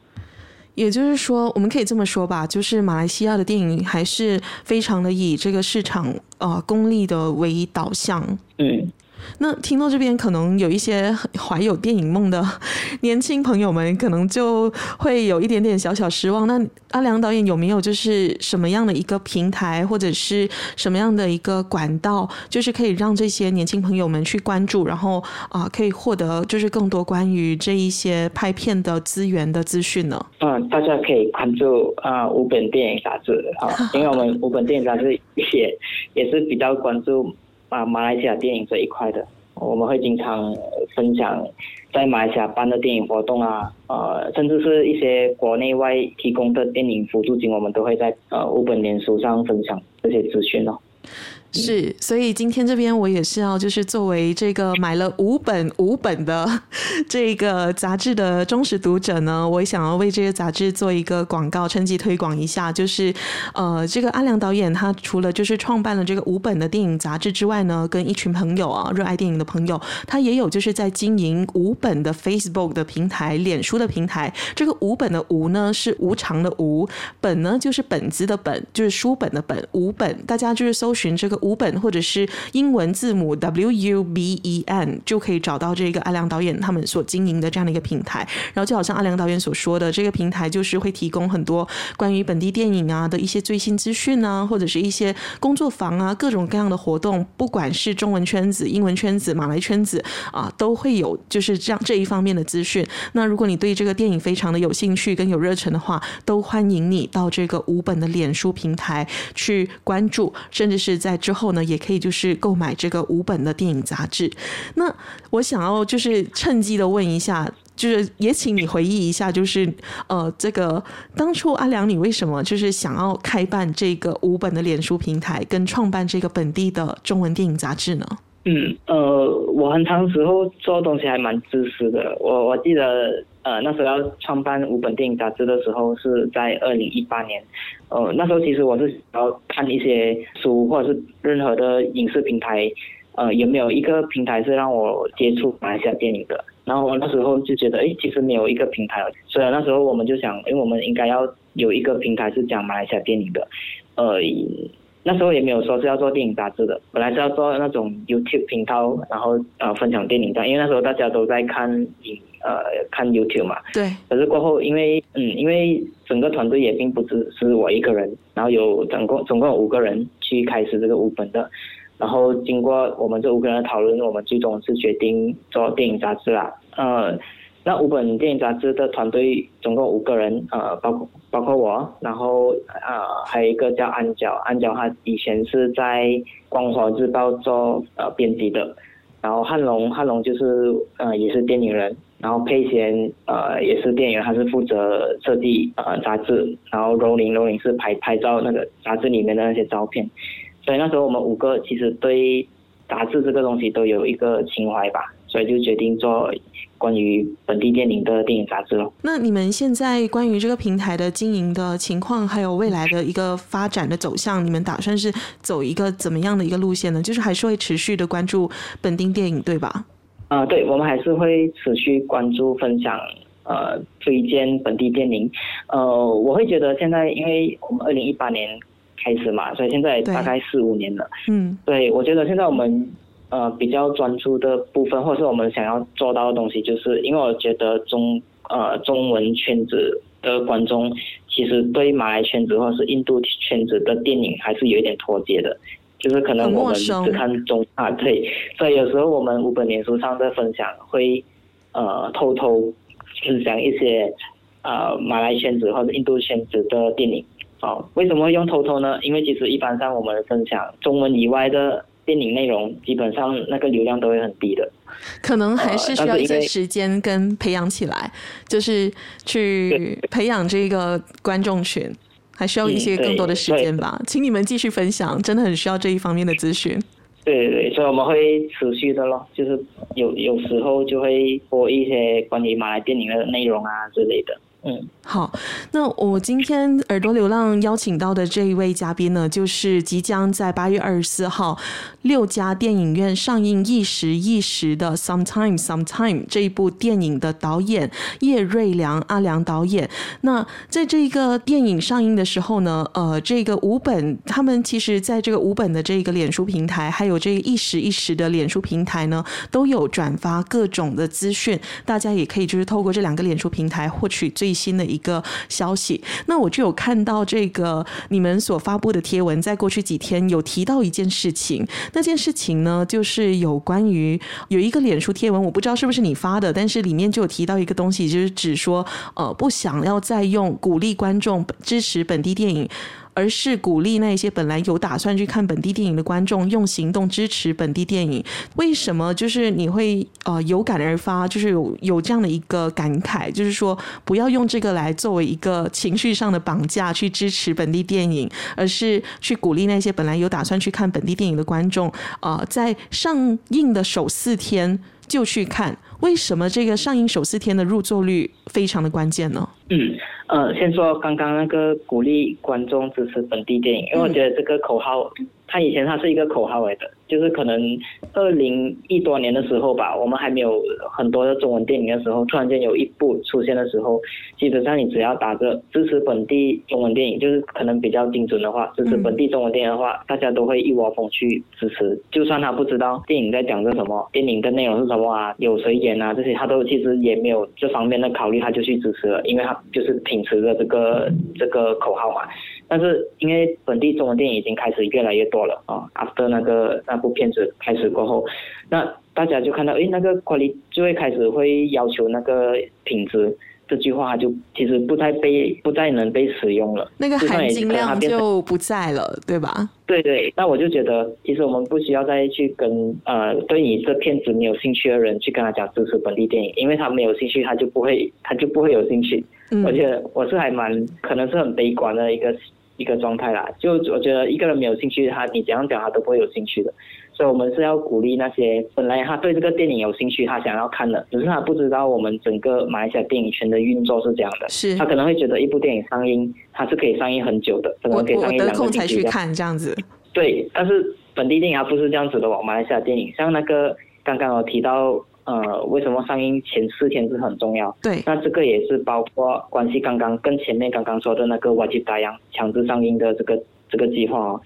也就是说，我们可以这么说吧，就是马来西亚的电影还是非常的以这个市场呃功利的为导向。嗯。那听到这边，可能有一些怀有电影梦的 [LAUGHS] 年轻朋友们，可能就会有一点点小小失望。那阿良导演有没有就是什么样的一个平台，或者是什么样的一个管道，就是可以让这些年轻朋友们去关注，然后啊、可以获得就是更多关于这一些拍片的资源的资讯呢？嗯，大家可以关注啊、五本电影杂志啊，因为我们五本电影杂志也也是比较关注。啊，马来西亚电影这一块的，我们会经常分享在马来西亚办的电影活动啊，呃，甚至是一些国内外提供的电影辅助金，我们都会在呃五本年书上分享这些资讯哦。是，所以今天这边我也是要，就是作为这个买了五本五本的这个杂志的忠实读者呢，我也想要为这个杂志做一个广告，趁机推广一下。就是呃，这个阿良导演他除了就是创办了这个五本的电影杂志之外呢，跟一群朋友啊，热爱电影的朋友，他也有就是在经营五本的 Facebook 的平台、脸书的平台。这个五本的无呢是无常的无，本呢就是本子的本，就是书本的本，五本，大家就是搜寻这个。五本或者是英文字母 W U B E N 就可以找到这个阿良导演他们所经营的这样的一个平台。然后就好像阿良导演所说的，这个平台就是会提供很多关于本地电影啊的一些最新资讯啊，或者是一些工作坊啊，各种各样的活动，不管是中文圈子、英文圈子、马来圈子啊，都会有就是这样这一方面的资讯。那如果你对这个电影非常的有兴趣跟有热忱的话，都欢迎你到这个五本的脸书平台去关注，甚至是在。之后呢，也可以就是购买这个五本的电影杂志。那我想要就是趁机的问一下，就是也请你回忆一下，就是呃，这个当初阿良你为什么就是想要开办这个五本的脸书平台，跟创办这个本地的中文电影杂志呢？嗯，呃，我很长时候做东西还蛮自私的。我我记得。呃，那时候要创办五本电影杂志的时候是在二零一八年。呃，那时候其实我是要看一些书或者是任何的影视平台，呃，有没有一个平台是让我接触马来西亚电影的。然后我那时候就觉得，哎，其实没有一个平台。所以那时候我们就想，因为我们应该要有一个平台是讲马来西亚电影的。呃，那时候也没有说是要做电影杂志的，本来是要做那种 YouTube 频道，然后呃分享电影的，因为那时候大家都在看影。呃，看 YouTube 嘛，对。可是过后，因为嗯，因为整个团队也并不只是我一个人，然后有总共总共有五个人去开始这个五本的，然后经过我们这五个人的讨论，我们最终是决定做电影杂志啦。呃，那五本电影杂志的团队总共五个人，呃，包括包括我，然后呃还有一个叫安角，安角他以前是在光华日报做呃编辑的，然后汉龙汉龙就是呃也是电影人，然后佩贤呃也是电影，他是负责设计呃杂志，然后 rolling rolling 是拍拍照那个杂志里面的那些照片，所以那时候我们五个其实对杂志这个东西都有一个情怀吧，所以就决定做。关于本地电影的电影杂志咯。那你们现在关于这个平台的经营的情况，还有未来的一个发展的走向，你们打算是走一个怎么样的一个路线呢？就是还是会持续的关注本地电影，对吧？啊、呃，对，我们还是会持续关注、分享、呃，推荐本地电影。呃，我会觉得现在，因为我们二零一八年开始嘛，所以现在大概四五年了。嗯，对，我觉得现在我们。呃，比较专注的部分，或者是我们想要做到的东西，就是因为我觉得中呃中文圈子的观众，其实对马来圈子或者是印度圈子的电影还是有一点脱节的，就是可能我们只看中啊，对，所以有时候我们五本年书上的分享会呃偷偷分享一些呃马来圈子或者印度圈子的电影，哦，为什么会用偷偷呢？因为其实一般上我们分享中文以外的。电影内容基本上那个流量都会很低的，可能还是需要一些时间跟培养起来，就是去培养这个观众群，还需要一些更多的时间吧。嗯、请你们继续分享，真的很需要这一方面的资讯。对对对，所以我们会持续的咯，就是有有时候就会播一些关于马来电影的内容啊之类的。好，那我今天耳朵流浪邀请到的这一位嘉宾呢，就是即将在八月二十四号六家电影院上映《一时一时的 Sometime Sometime》这一部电影的导演叶瑞良阿良导演。那在这个电影上映的时候呢，呃，这个五本他们其实在这个五本的这个脸书平台，还有这一时一时的脸书平台呢，都有转发各种的资讯，大家也可以就是透过这两个脸书平台获取最。新的一个消息，那我就有看到这个你们所发布的贴文，在过去几天有提到一件事情，那件事情呢，就是有关于有一个脸书贴文，我不知道是不是你发的，但是里面就有提到一个东西，就是指说，呃，不想要再用鼓励观众支持本地电影。而是鼓励那些本来有打算去看本地电影的观众用行动支持本地电影。为什么？就是你会呃有感而发，就是有有这样的一个感慨，就是说不要用这个来作为一个情绪上的绑架去支持本地电影，而是去鼓励那些本来有打算去看本地电影的观众，呃，在上映的首四天就去看。为什么这个上映首四天的入座率非常的关键呢？嗯。呃，先说刚刚那个鼓励观众支持本地电影，因为我觉得这个口号，它以前它是一个口号来的，就是可能二零一多年的时候吧，我们还没有很多的中文电影的时候，突然间有一部出现的时候，基本上你只要打着支持本地中文电影，就是可能比较精准的话，支持本地中文电影的话，大家都会一窝蜂去支持，就算他不知道电影在讲着什么，电影的内容是什么啊，有谁演啊这些，他都其实也没有这方面的考虑，他就去支持了，因为他就是。秉持着这个这个口号嘛，但是因为本地中文电影已经开始越来越多了啊，after 那个那部片子开始过后，那大家就看到，诶，那个 quality 就会开始会要求那个品质。这句话就其实不再被不再能被使用了，那个含金量就不在了，对吧？对对，那我就觉得，其实我们不需要再去跟呃对你这片子没有兴趣的人去跟他讲支持本地电影，因为他没有兴趣，他就不会他就不会有兴趣。嗯，而且我是还蛮可能是很悲观的一个一个状态啦，就我觉得一个人没有兴趣，他你怎样讲他都不会有兴趣的。所以，我们是要鼓励那些本来他对这个电影有兴趣，他想要看的，只是他不知道我们整个马来西亚电影圈的运作是这样的。是。他可能会觉得一部电影上映，它是可以上映很久的，可能可以上映两个星期。看这样子。对，但是本地电影它不是这样子的哦。马来西亚电影像那个刚刚我提到，呃，为什么上映前四天是很重要？对。那这个也是包括关系刚刚跟前面刚刚说的那个 Wajib Tayang 强制上映的这个这个计划哦。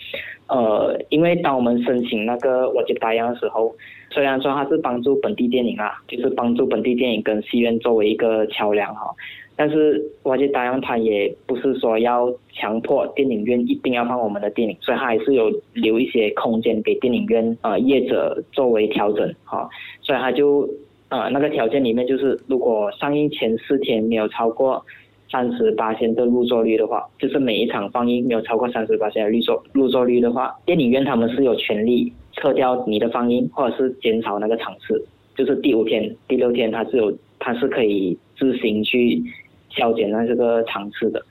呃，因为当我们申请那个 Wajib Tayang 的时候，虽然说它是帮助本地电影啊，就是帮助本地电影跟戏院作为一个桥梁哈，但是 Wajib Tayang 它也不是说要强迫电影院一定要放我们的电影，所以它还是有留一些空间给电影院呃业者作为调整哈，所以它就。呃那个条件里面就是，如果上映前四天没有超过三十八%的入座率的话，就是每一场放映没有超过三十八%的入座入座率的话，电影院他们是有权利撤掉你的放映，或者是减少那个场次。就是第五天、第六天，它是有它是可以自行去削减那这个场次的。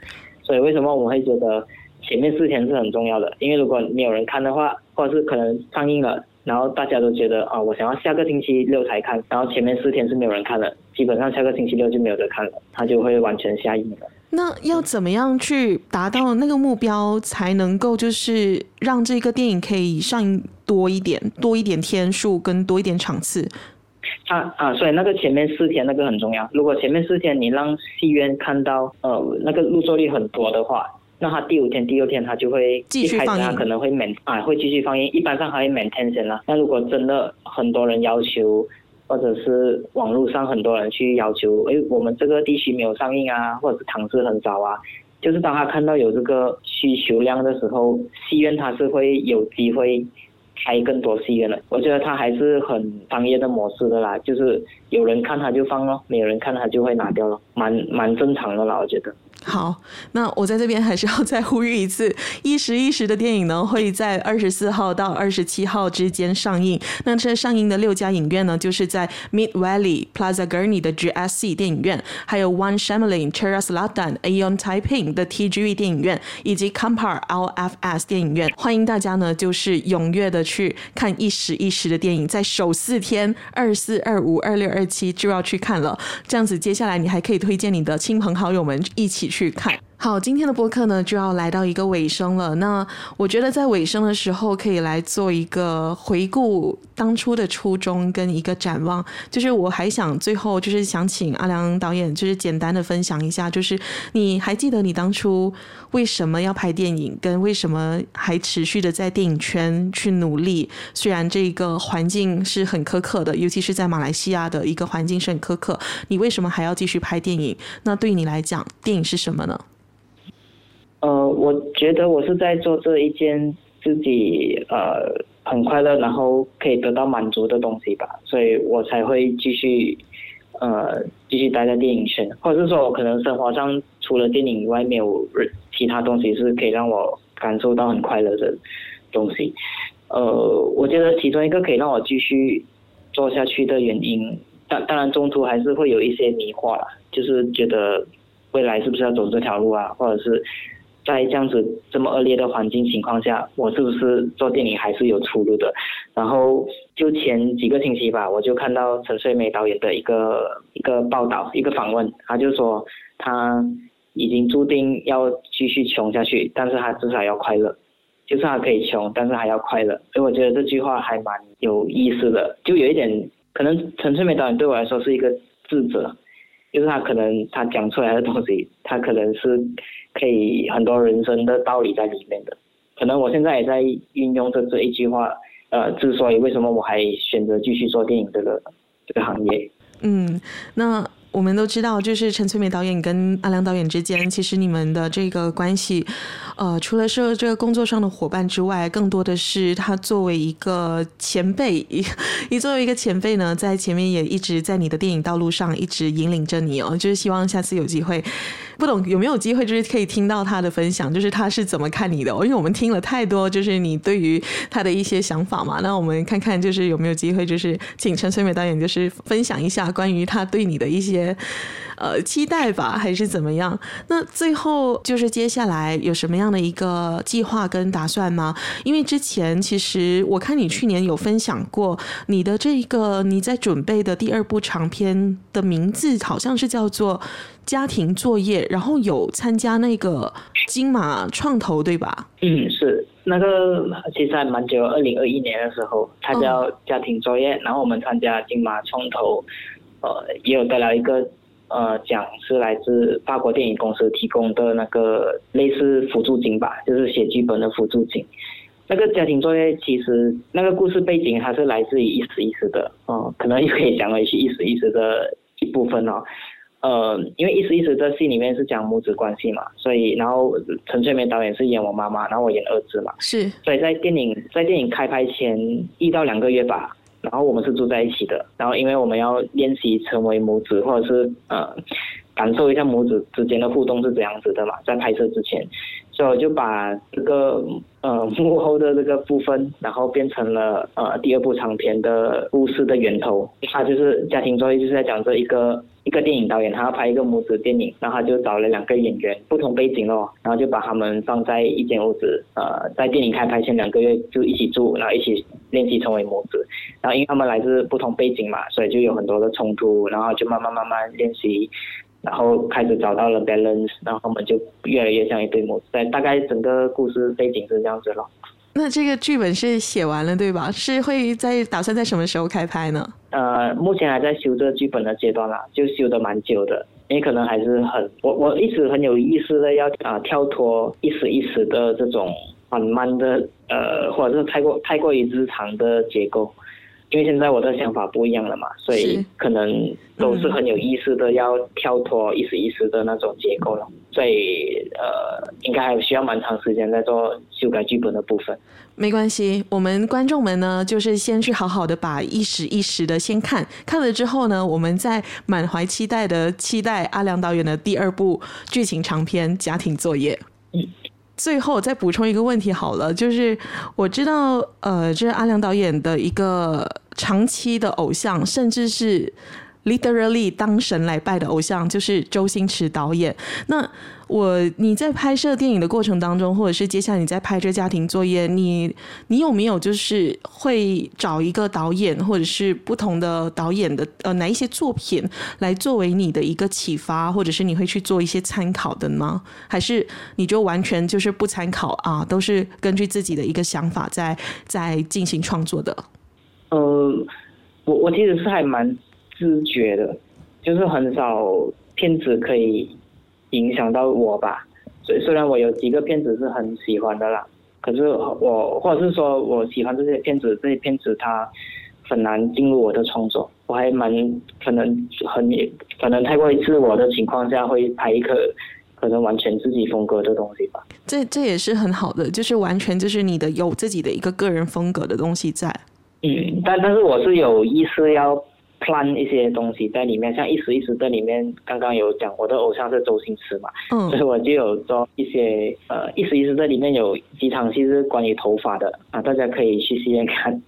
所以为什么我会觉得前面四天是很重要的？因为如果没有人看的话，或者是可能上映了。然后大家都觉得啊，我想要下个星期六才看，然后前面四天是没有人看的，基本上下个星期六就没有得看了，它就会完全下映了。那要怎么样去达到那个目标，才能够就是让这个电影可以上映多一点，多一点天数跟多一点场次？啊啊，所以那个前面四天那个很重要。如果前面四天你让戏院看到呃那个入座率很多的话。那他第五天、第六天他就会继续放映，他可能会 maintain 啊，会继续放映。一般上还会 maintain 先啦。那如果真的很多人要求，或者是网络上很多人去要求，哎，我们这个地区没有上映啊，或者是场次很少啊，就是当他看到有这个需求量的时候，戏院他是会有机会开更多戏院的。我觉得他还是很商业的模式的啦，就是有人看他就放咯，没有人看他就会拿掉咯，蛮蛮正常的啦，我觉得。好，那我在这边还是要再呼吁一次，一时一时的电影呢，会在二十四号到二十七号之间上映。那这上映的六家影院呢，就是在 Mid Valley Plaza Gurney 的 GSC 电影院，还有 One Shamlin Cheras Selatan Aeon Taiping 的 TGV 电影院，以及 Kampar LFS 电影院。欢迎大家呢，就是踊跃的去看一时一时的电影，在首四天二四二五二六二七就要去看了。这样子，接下来你还可以推荐你的亲朋好友们一起去看。好，今天的播客呢就要来到一个尾声了。那我觉得在尾声的时候，可以来做一个回顾当初的初衷跟一个展望。就是我还想最后就是想请阿良导演，就是简单的分享一下，就是你还记得你当初为什么要拍电影，跟为什么还持续的在电影圈去努力？虽然这个环境是很苛刻的，尤其是在马来西亚的一个环境是很苛刻，你为什么还要继续拍电影？那对你来讲，电影是什么呢？呃，我觉得我是在做这一件自己呃很快乐，然后可以得到满足的东西吧，所以我才会继续呃继续待在电影圈，或者是说我可能生活上除了电影以外没有其他东西是可以让我感受到很快乐的东西。呃，我觉得其中一个可以让我继续做下去的原因，当当然中途还是会有一些迷惑啦，就是觉得未来是不是要走这条路啊，或者是。在这样子这么恶劣的环境情况下，我是不是做电影还是有出路的？然后就前几个星期吧，我就看到陈翠梅导演的一个一个报道，一个访问，他就说他已经注定要继续穷下去，但是他至少要快乐，就是他可以穷，但是还要快乐。所以我觉得这句话还蛮有意思的，就有一点可能陈翠梅导演对我来说是一个智者，就是他可能他讲出来的东西，他可能是。可以很多人生的道理在里面的，可能我现在也在运用这这一句话，呃，之所以为什么我还选择继续做电影这个这个行业。嗯，那我们都知道，就是陈翠梅导演跟阿良导演之间，其实你们的这个关系，呃，除了是这个工作上的伙伴之外，更多的是他作为一个前辈，一 [LAUGHS] 一作为一个前辈呢，在前面也一直在你的电影道路上一直引领着你哦，就是希望下次有机会。不懂有没有机会，就是可以听到他的分享，就是他是怎么看你的？因为我们听了太多，就是你对于他的一些想法嘛。那我们看看，就是有没有机会，就是请陈翠梅导演，就是分享一下关于他对你的一些呃期待吧，还是怎么样？那最后就是接下来有什么样的一个计划跟打算吗？因为之前其实我看你去年有分享过你的这一个你在准备的第二部长片的名字，好像是叫做。家庭作业，然后有参加那个金马创投，对吧？嗯，是那个其实还蛮久，二零二一年的时候参加家庭作业，然后我们参加金马创投，呃，也有得了一个呃奖，是来自法国电影公司提供的那个类似辅助金吧，就是写剧本的辅助金。那个家庭作业其实那个故事背景还是来自于一时一时的，哦、可能也可以讲为是一时一时的一部分哦。呃，因为一时一时这戏里面是讲母子关系嘛，所以然后陈翠梅导演是演我妈妈，然后我演儿子嘛，是，所以在电影在电影开拍前一到两个月吧，然后我们是住在一起的，然后因为我们要练习成为母子，或者是呃感受一下母子之间的互动是怎样子的嘛，在拍摄之前，所以我就把这个呃 [LAUGHS] 幕后的这个部分，然后变成了呃第二部长片的故事的源头，它就是家庭作业，就是在讲这一个。一个电影导演，他要拍一个母子电影，然后他就找了两个演员，不同背景哦，然后就把他们放在一间屋子，呃，在电影开拍前两个月就一起住，然后一起练习成为母子。然后因为他们来自不同背景嘛，所以就有很多的冲突，然后就慢慢慢慢练习，然后开始找到了 balance，然后我们就越来越像一对母子。在大概整个故事背景是这样子咯。那这个剧本是写完了对吧？是会在打算在什么时候开拍呢？呃，目前还在修这个剧本的阶段啦，就修的蛮久的，因为可能还是很，我我一直很有意识的要啊、呃、跳脱一时一时的这种很慢的呃，或者是太过太过于日常的结构。因为现在我的想法不一样了嘛，所以可能都是很有意思的要跳脱一时一时的那种结构了，所以呃，应该还需要蛮长时间在做修改剧本的部分。没关系，我们观众们呢，就是先去好好的把一时一时的先看，看了之后呢，我们再满怀期待的期待阿良导演的第二部剧情长篇《家庭作业》。嗯。最后再补充一个问题好了，就是我知道，呃，这是阿良导演的一个长期的偶像，甚至是。Literally 当神来拜的偶像就是周星驰导演。那我你在拍摄电影的过程当中，或者是接下来你在拍这家庭作业，你你有没有就是会找一个导演，或者是不同的导演的呃哪一些作品来作为你的一个启发，或者是你会去做一些参考的吗？还是你就完全就是不参考啊，都是根据自己的一个想法在在进行创作的？呃，我我其实是还蛮。自觉的，就是很少片子可以影响到我吧。所以虽然我有几个片子是很喜欢的啦，可是我或者是说我喜欢这些片子，这些片子它很难进入我的创作。我还蛮可能很可能太过于自我的情况下，会拍一个可能完全自己风格的东西吧。这这也是很好的，就是完全就是你的有自己的一个个人风格的东西在。嗯，但但是我是有意识要。Plan 一些东西在里面，像一时一时的里面，刚刚有讲我的偶像是周星驰嘛，嗯，所以我就有做一些呃一时一时的里面有几场戏是关于头发的啊，大家可以去戏院看，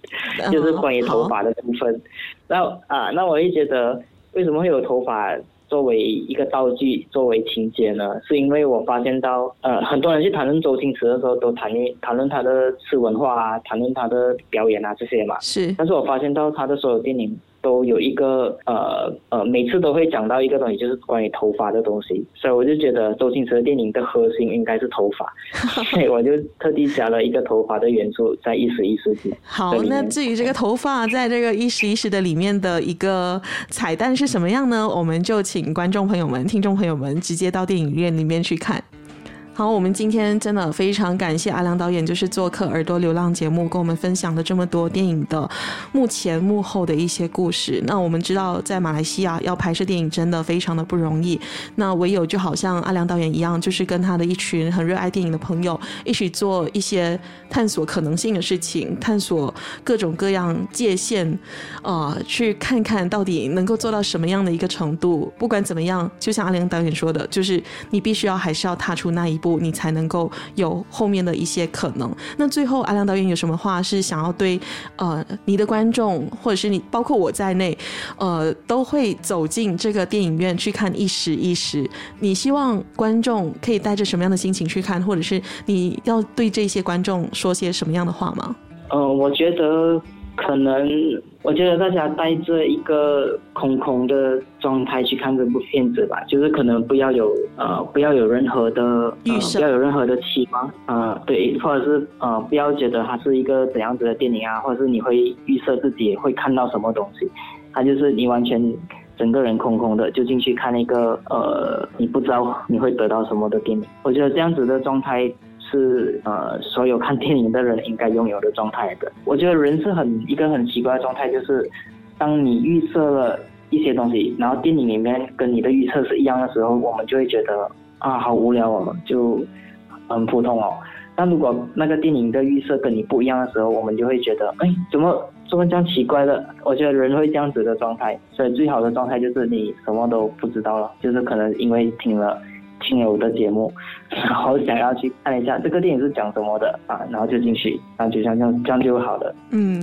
就是关于头发的部分。嗯、那啊，那我会觉得为什么会有头发作为一个道具，作为情节呢？是因为我发现到呃很多人去谈论周星驰的时候，都谈论谈论他的吃文化啊，谈论他的表演啊这些嘛，是。但是我发现到他的所有电影。都有一个呃呃，每次都会讲到一个东西，就是关于头发的东西，所以我就觉得周星驰的电影的核心应该是头发，[LAUGHS] 所以我就特地加了一个头发的元素在一时一时里。好，那至于这个头发在这个一时一时的里面的一个彩蛋是什么样呢？我们就请观众朋友们、听众朋友们直接到电影院里面去看。好，我们今天真的非常感谢阿良导演，就是做客耳朵流浪节目，跟我们分享了这么多电影的幕前幕后的一些故事。那我们知道，在马来西亚要拍摄电影真的非常的不容易。那唯有就好像阿良导演一样，就是跟他的一群很热爱电影的朋友一起做一些探索可能性的事情，探索各种各样界限，啊、呃，去看看到底能够做到什么样的一个程度。不管怎么样，就像阿良导演说的，就是你必须要还是要踏出那一步。你才能够有后面的一些可能。那最后，阿亮导演有什么话是想要对呃你的观众，或者是你包括我在内，呃都会走进这个电影院去看一时一时。你希望观众可以带着什么样的心情去看，或者是你要对这些观众说些什么样的话吗？嗯、呃，我觉得。可能我觉得大家带着一个空空的状态去看这部片子吧，就是可能不要有呃不要有任何的呃、不要有任何的期望，呃对，或者是呃不要觉得它是一个怎样子的电影啊，或者是你会预设自己会看到什么东西，它就是你完全整个人空空的就进去看一个呃你不知道你会得到什么的电影，我觉得这样子的状态。是呃，所有看电影的人应该拥有的状态的。我觉得人是很一个很奇怪的状态，就是当你预设了一些东西，然后电影里面跟你的预测是一样的时候，我们就会觉得啊，好无聊哦，就很普通哦。但如果那个电影的预设跟你不一样的时候，我们就会觉得，哎，怎么？怎么这样奇怪的？我觉得人会这样子的状态，所以最好的状态就是你什么都不知道了，就是可能因为听了。听了我的节目，然后想要去看一下这个电影是讲什么的啊，然后就进去，然后就像这样，这样就好了。嗯，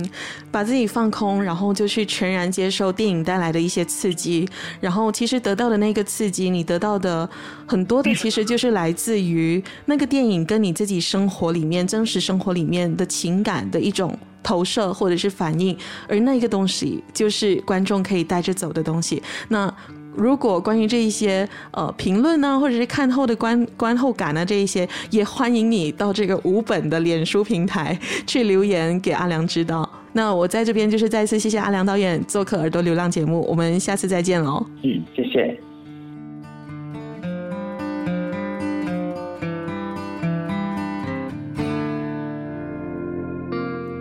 把自己放空，然后就去全然接受电影带来的一些刺激，然后其实得到的那个刺激，你得到的很多的其实就是来自于那个电影跟你自己生活里面真实生活里面的情感的一种投射或者是反应，而那个东西就是观众可以带着走的东西。那。如果关于这一些呃评论呢，或者是看后的观观后感呢，这一些也欢迎你到这个五本的脸书平台去留言给阿良知道。那我在这边就是再次谢谢阿良导演做客《耳朵流浪》节目，我们下次再见喽。嗯，谢谢。